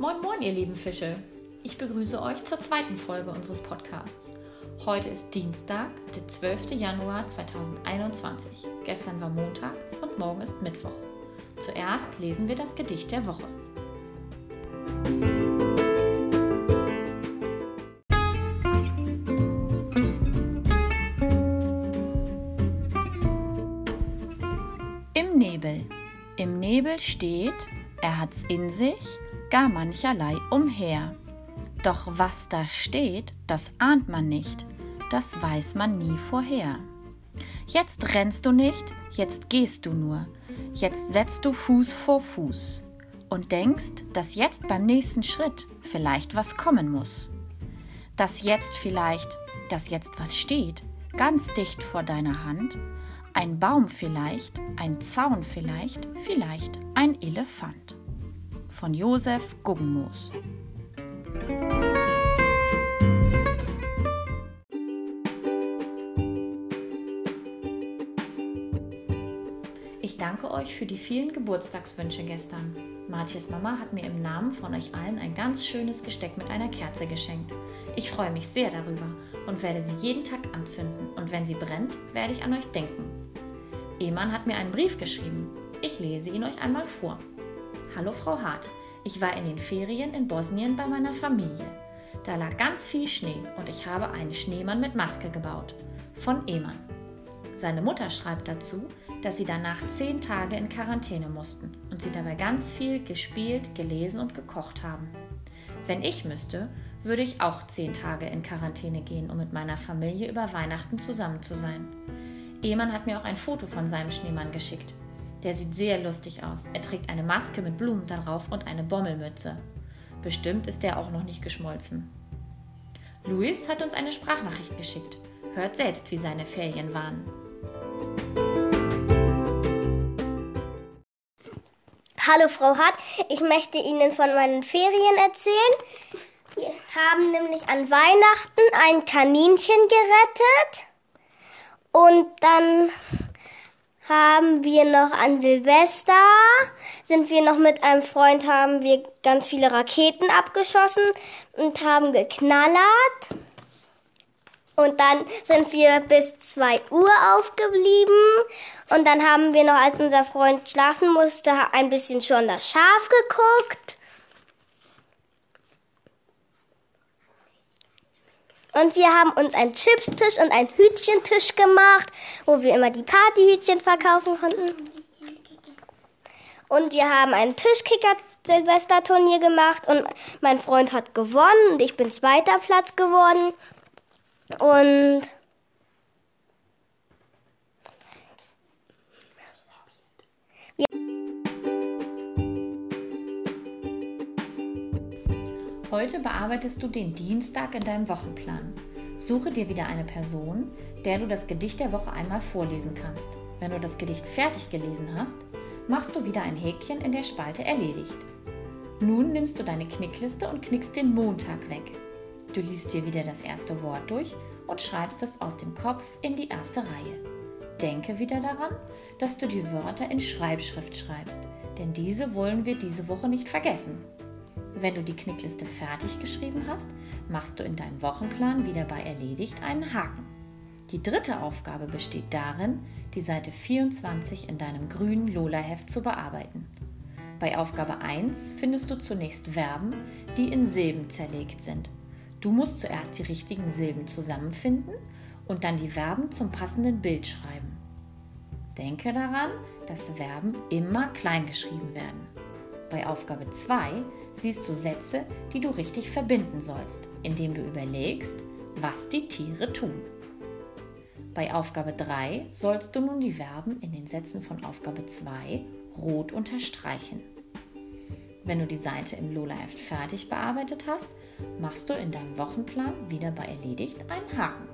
Moin, moin, ihr lieben Fische. Ich begrüße euch zur zweiten Folge unseres Podcasts. Heute ist Dienstag, der 12. Januar 2021. Gestern war Montag und morgen ist Mittwoch. Zuerst lesen wir das Gedicht der Woche. Im Nebel. Im Nebel steht, er hat's in sich, gar mancherlei umher. Doch was da steht, das ahnt man nicht, das weiß man nie vorher. Jetzt rennst du nicht, jetzt gehst du nur, jetzt setzt du Fuß vor Fuß und denkst, dass jetzt beim nächsten Schritt vielleicht was kommen muss. Dass jetzt vielleicht, dass jetzt was steht, ganz dicht vor deiner Hand, ein Baum vielleicht, ein Zaun vielleicht, vielleicht ein Elefant. Von Josef Guggenmoos. Ich danke euch für die vielen Geburtstagswünsche gestern. Martjes Mama hat mir im Namen von euch allen ein ganz schönes Gesteck mit einer Kerze geschenkt. Ich freue mich sehr darüber und werde sie jeden Tag anzünden und wenn sie brennt, werde ich an euch denken. Eman hat mir einen Brief geschrieben. Ich lese ihn euch einmal vor. Hallo Frau Hart, ich war in den Ferien in Bosnien bei meiner Familie. Da lag ganz viel Schnee und ich habe einen Schneemann mit Maske gebaut. Von Eman. Seine Mutter schreibt dazu, dass sie danach zehn Tage in Quarantäne mussten und sie dabei ganz viel gespielt, gelesen und gekocht haben. Wenn ich müsste, würde ich auch zehn Tage in Quarantäne gehen, um mit meiner Familie über Weihnachten zusammen zu sein. Ehemann hat mir auch ein Foto von seinem Schneemann geschickt. Der sieht sehr lustig aus. Er trägt eine Maske mit Blumen darauf und eine Bommelmütze. Bestimmt ist der auch noch nicht geschmolzen. Luis hat uns eine Sprachnachricht geschickt. Hört selbst, wie seine Ferien waren. Hallo Frau Hart, ich möchte Ihnen von meinen Ferien erzählen. Wir haben nämlich an Weihnachten ein Kaninchen gerettet und dann haben wir noch an Silvester, sind wir noch mit einem Freund, haben wir ganz viele Raketen abgeschossen und haben geknallert. Und dann sind wir bis 2 Uhr aufgeblieben. Und dann haben wir noch, als unser Freund schlafen musste, ein bisschen schon das Schaf geguckt. Und wir haben uns einen Chipstisch und einen Hütchentisch gemacht, wo wir immer die Partyhütchen verkaufen konnten. Und wir haben ein Tischkicker-Silvesterturnier gemacht und mein Freund hat gewonnen und ich bin zweiter Platz geworden. Und Heute bearbeitest du den Dienstag in deinem Wochenplan. Suche dir wieder eine Person, der du das Gedicht der Woche einmal vorlesen kannst. Wenn du das Gedicht fertig gelesen hast, machst du wieder ein Häkchen in der Spalte Erledigt. Nun nimmst du deine Knickliste und knickst den Montag weg. Du liest dir wieder das erste Wort durch und schreibst es aus dem Kopf in die erste Reihe. Denke wieder daran, dass du die Wörter in Schreibschrift schreibst, denn diese wollen wir diese Woche nicht vergessen. Wenn du die Knickliste fertig geschrieben hast, machst du in deinem Wochenplan wieder bei Erledigt einen Haken. Die dritte Aufgabe besteht darin, die Seite 24 in deinem grünen Lola-Heft zu bearbeiten. Bei Aufgabe 1 findest du zunächst Verben, die in Silben zerlegt sind. Du musst zuerst die richtigen Silben zusammenfinden und dann die Verben zum passenden Bild schreiben. Denke daran, dass Verben immer klein geschrieben werden. Bei Aufgabe 2 siehst du Sätze, die du richtig verbinden sollst, indem du überlegst, was die Tiere tun. Bei Aufgabe 3 sollst du nun die Verben in den Sätzen von Aufgabe 2 rot unterstreichen. Wenn du die Seite im Lola-Heft fertig bearbeitet hast, machst du in deinem Wochenplan wieder bei Erledigt einen Haken.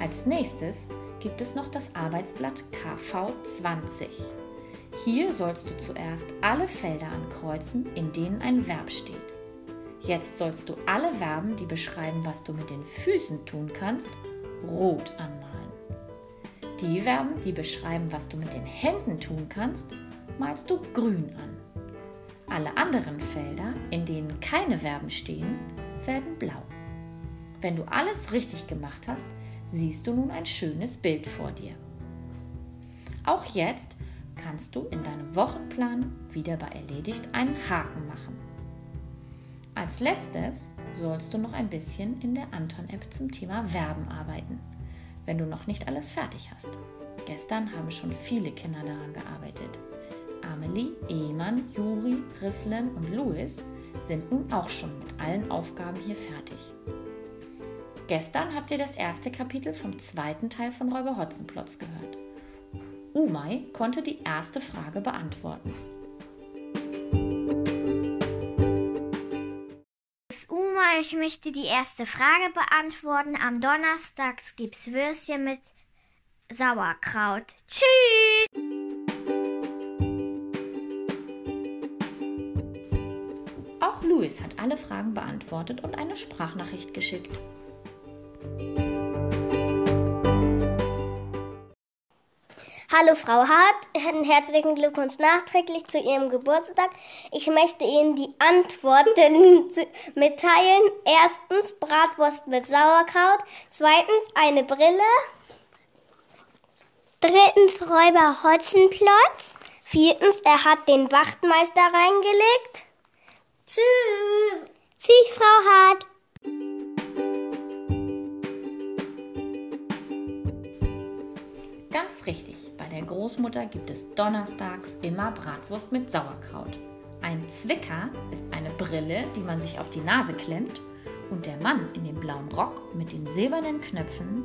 Als nächstes gibt es noch das Arbeitsblatt KV20. Hier sollst du zuerst alle Felder ankreuzen, in denen ein Verb steht. Jetzt sollst du alle Verben, die beschreiben, was du mit den Füßen tun kannst, rot anmalen. Die Verben, die beschreiben, was du mit den Händen tun kannst, malst du grün an. Alle anderen Felder, in denen keine Verben stehen, werden blau. Wenn du alles richtig gemacht hast, siehst du nun ein schönes Bild vor dir. Auch jetzt kannst du in deinem Wochenplan wieder bei erledigt einen Haken machen. Als letztes sollst du noch ein bisschen in der Anton-App zum Thema Verben arbeiten, wenn du noch nicht alles fertig hast. Gestern haben schon viele Kinder daran gearbeitet. Amelie, Ehemann, Juri, Rislen und Louis sind nun auch schon mit allen Aufgaben hier fertig. Gestern habt ihr das erste Kapitel vom zweiten Teil von Räuber Hotzenplotz gehört. Umay konnte die erste Frage beantworten. Umay, ich möchte die erste Frage beantworten. Am Donnerstag gibt's Würstchen mit Sauerkraut. Tschüss! Auch Louis hat alle Fragen beantwortet und eine Sprachnachricht geschickt. Hallo Frau Hart, herzlichen Glückwunsch nachträglich zu Ihrem Geburtstag. Ich möchte Ihnen die Antworten mitteilen. Erstens Bratwurst mit Sauerkraut, zweitens eine Brille, drittens Räuber Hotzenplotz, viertens er hat den Wachtmeister reingelegt. Tschüss. Tschüss, Frau Hart. Ganz richtig, bei der Großmutter gibt es donnerstags immer Bratwurst mit Sauerkraut. Ein Zwicker ist eine Brille, die man sich auf die Nase klemmt. Und der Mann in dem blauen Rock mit den silbernen Knöpfen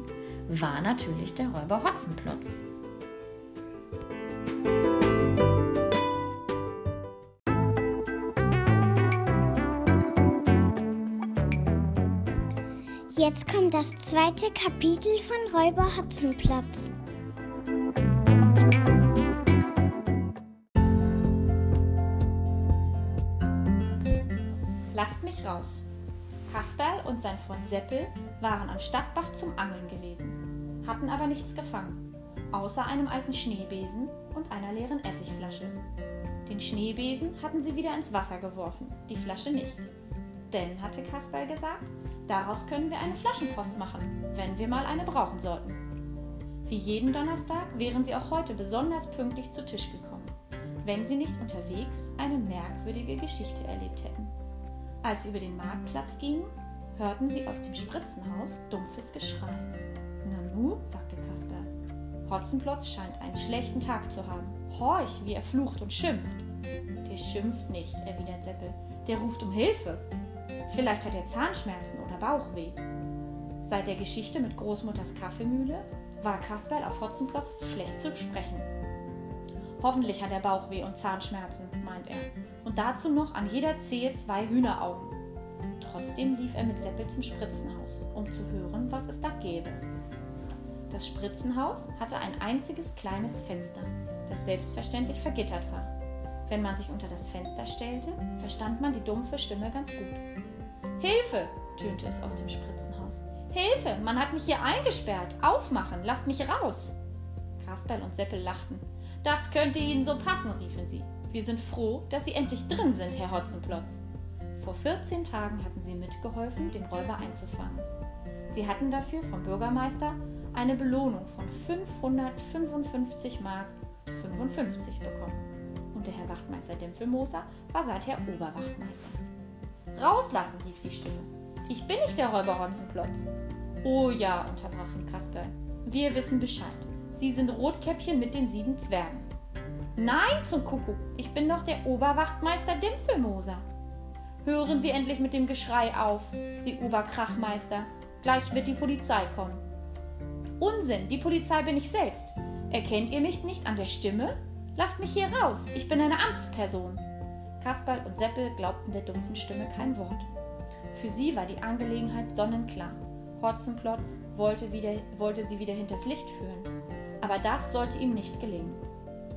war natürlich der Räuber Hotzenplotz. Jetzt kommt das zweite Kapitel von Räuber Hotzenplotz. Lasst mich raus. Kasperl und sein Freund Seppel waren am Stadtbach zum Angeln gewesen, hatten aber nichts gefangen, außer einem alten Schneebesen und einer leeren Essigflasche. Den Schneebesen hatten sie wieder ins Wasser geworfen, die Flasche nicht. Denn, hatte Kasperl gesagt, daraus können wir eine Flaschenpost machen, wenn wir mal eine brauchen sollten. Wie jeden Donnerstag wären sie auch heute besonders pünktlich zu Tisch gekommen, wenn sie nicht unterwegs eine merkwürdige Geschichte erlebt hätten. Als sie über den Marktplatz gingen, hörten sie aus dem Spritzenhaus dumpfes Geschrei. Nanu, sagte Kasper. Hotzenplotz scheint einen schlechten Tag zu haben. Horch, wie er flucht und schimpft. Der schimpft nicht, erwidert Seppel. Der ruft um Hilfe. Vielleicht hat er Zahnschmerzen oder Bauchweh. Seit der Geschichte mit Großmutters Kaffeemühle war Kasperl auf Hotzenplotz schlecht zu sprechen. Hoffentlich hat er Bauchweh und Zahnschmerzen, meint er. Und dazu noch an jeder Zehe zwei Hühneraugen. Trotzdem lief er mit Seppel zum Spritzenhaus, um zu hören, was es da gäbe. Das Spritzenhaus hatte ein einziges kleines Fenster, das selbstverständlich vergittert war. Wenn man sich unter das Fenster stellte, verstand man die dumpfe Stimme ganz gut. Hilfe! tönte es aus dem Spritzenhaus. Hilfe! Man hat mich hier eingesperrt! Aufmachen! Lasst mich raus! Kasperl und Seppel lachten. Das könnte Ihnen so passen, riefen sie. Wir sind froh, dass Sie endlich drin sind, Herr Hotzenplotz. Vor 14 Tagen hatten Sie mitgeholfen, den Räuber einzufangen. Sie hatten dafür vom Bürgermeister eine Belohnung von 555 Mark 55 bekommen. Und der Herr Wachtmeister Dämpfelmoser war seither Oberwachtmeister. Rauslassen, rief die Stimme. Ich bin nicht der Räuber Hotzenplotz. Oh ja, unterbrach ihn Kasperl. Wir wissen Bescheid. Sie sind Rotkäppchen mit den sieben Zwergen. Nein, zum Kuckuck, ich bin doch der Oberwachtmeister Dimpfelmoser. Hören Sie endlich mit dem Geschrei auf, Sie Oberkrachmeister. Gleich wird die Polizei kommen. Unsinn, die Polizei bin ich selbst. Erkennt ihr mich nicht an der Stimme? Lasst mich hier raus, ich bin eine Amtsperson. Kasperl und Seppel glaubten der dumpfen Stimme kein Wort. Für sie war die Angelegenheit sonnenklar. Hotzenplotz wollte, wieder, wollte sie wieder hinters Licht führen. Aber das sollte ihm nicht gelingen.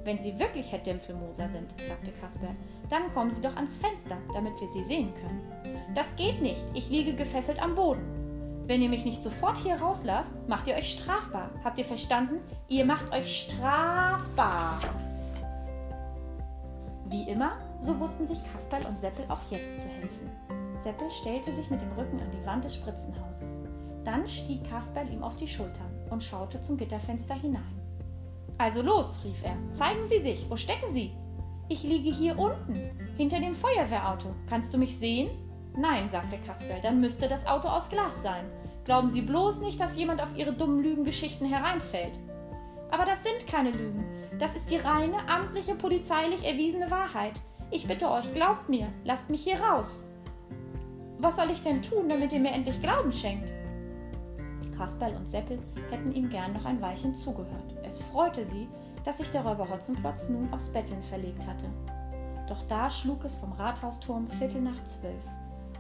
Wenn Sie wirklich Herr Dämpfelmoser sind, sagte Kasper, dann kommen Sie doch ans Fenster, damit wir Sie sehen können. Das geht nicht, ich liege gefesselt am Boden. Wenn ihr mich nicht sofort hier rauslasst, macht ihr euch strafbar. Habt ihr verstanden? Ihr macht euch strafbar. Wie immer, so wussten sich Kasperl und Seppel auch jetzt zu helfen. Seppel stellte sich mit dem Rücken an die Wand des Spritzenhauses. Dann stieg Kasperl ihm auf die Schultern und schaute zum Gitterfenster hinein. Also los, rief er, zeigen Sie sich, wo stecken Sie? Ich liege hier unten, hinter dem Feuerwehrauto. Kannst du mich sehen? Nein, sagte Kasperl, dann müsste das Auto aus Glas sein. Glauben Sie bloß nicht, dass jemand auf Ihre dummen Lügengeschichten hereinfällt. Aber das sind keine Lügen. Das ist die reine, amtliche, polizeilich erwiesene Wahrheit. Ich bitte euch, glaubt mir, lasst mich hier raus. Was soll ich denn tun, damit ihr mir endlich Glauben schenkt? Kasperl und Seppel hätten ihm gern noch ein Weilchen zugehört. Es freute sie, dass sich der Räuber Hotzenplotz nun aufs Betteln verlegt hatte. Doch da schlug es vom Rathausturm Viertel nach zwölf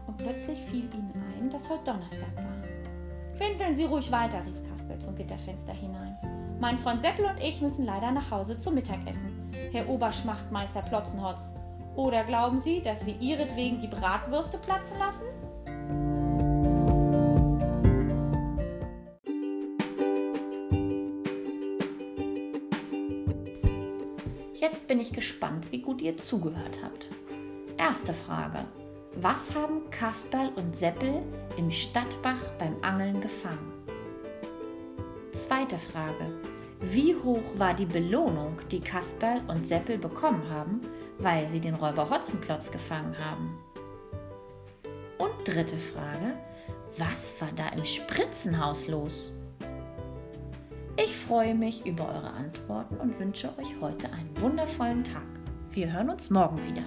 und plötzlich fiel ihnen ein, dass heute Donnerstag war. Winseln Sie ruhig weiter, rief Kasperl zum Gitterfenster hinein. Mein Freund Seppel und ich müssen leider nach Hause zum Mittagessen, Herr Oberschmachtmeister Plotzenhotz. Oder glauben Sie, dass wir ihretwegen die Bratwürste platzen lassen? Jetzt bin ich gespannt, wie gut ihr zugehört habt. Erste Frage. Was haben Kasperl und Seppel im Stadtbach beim Angeln gefangen? Zweite Frage. Wie hoch war die Belohnung, die Kasperl und Seppel bekommen haben, weil sie den Räuber Hotzenplotz gefangen haben? Und dritte Frage. Was war da im Spritzenhaus los? Ich freue mich über eure Antworten und wünsche euch heute einen wundervollen Tag. Wir hören uns morgen wieder.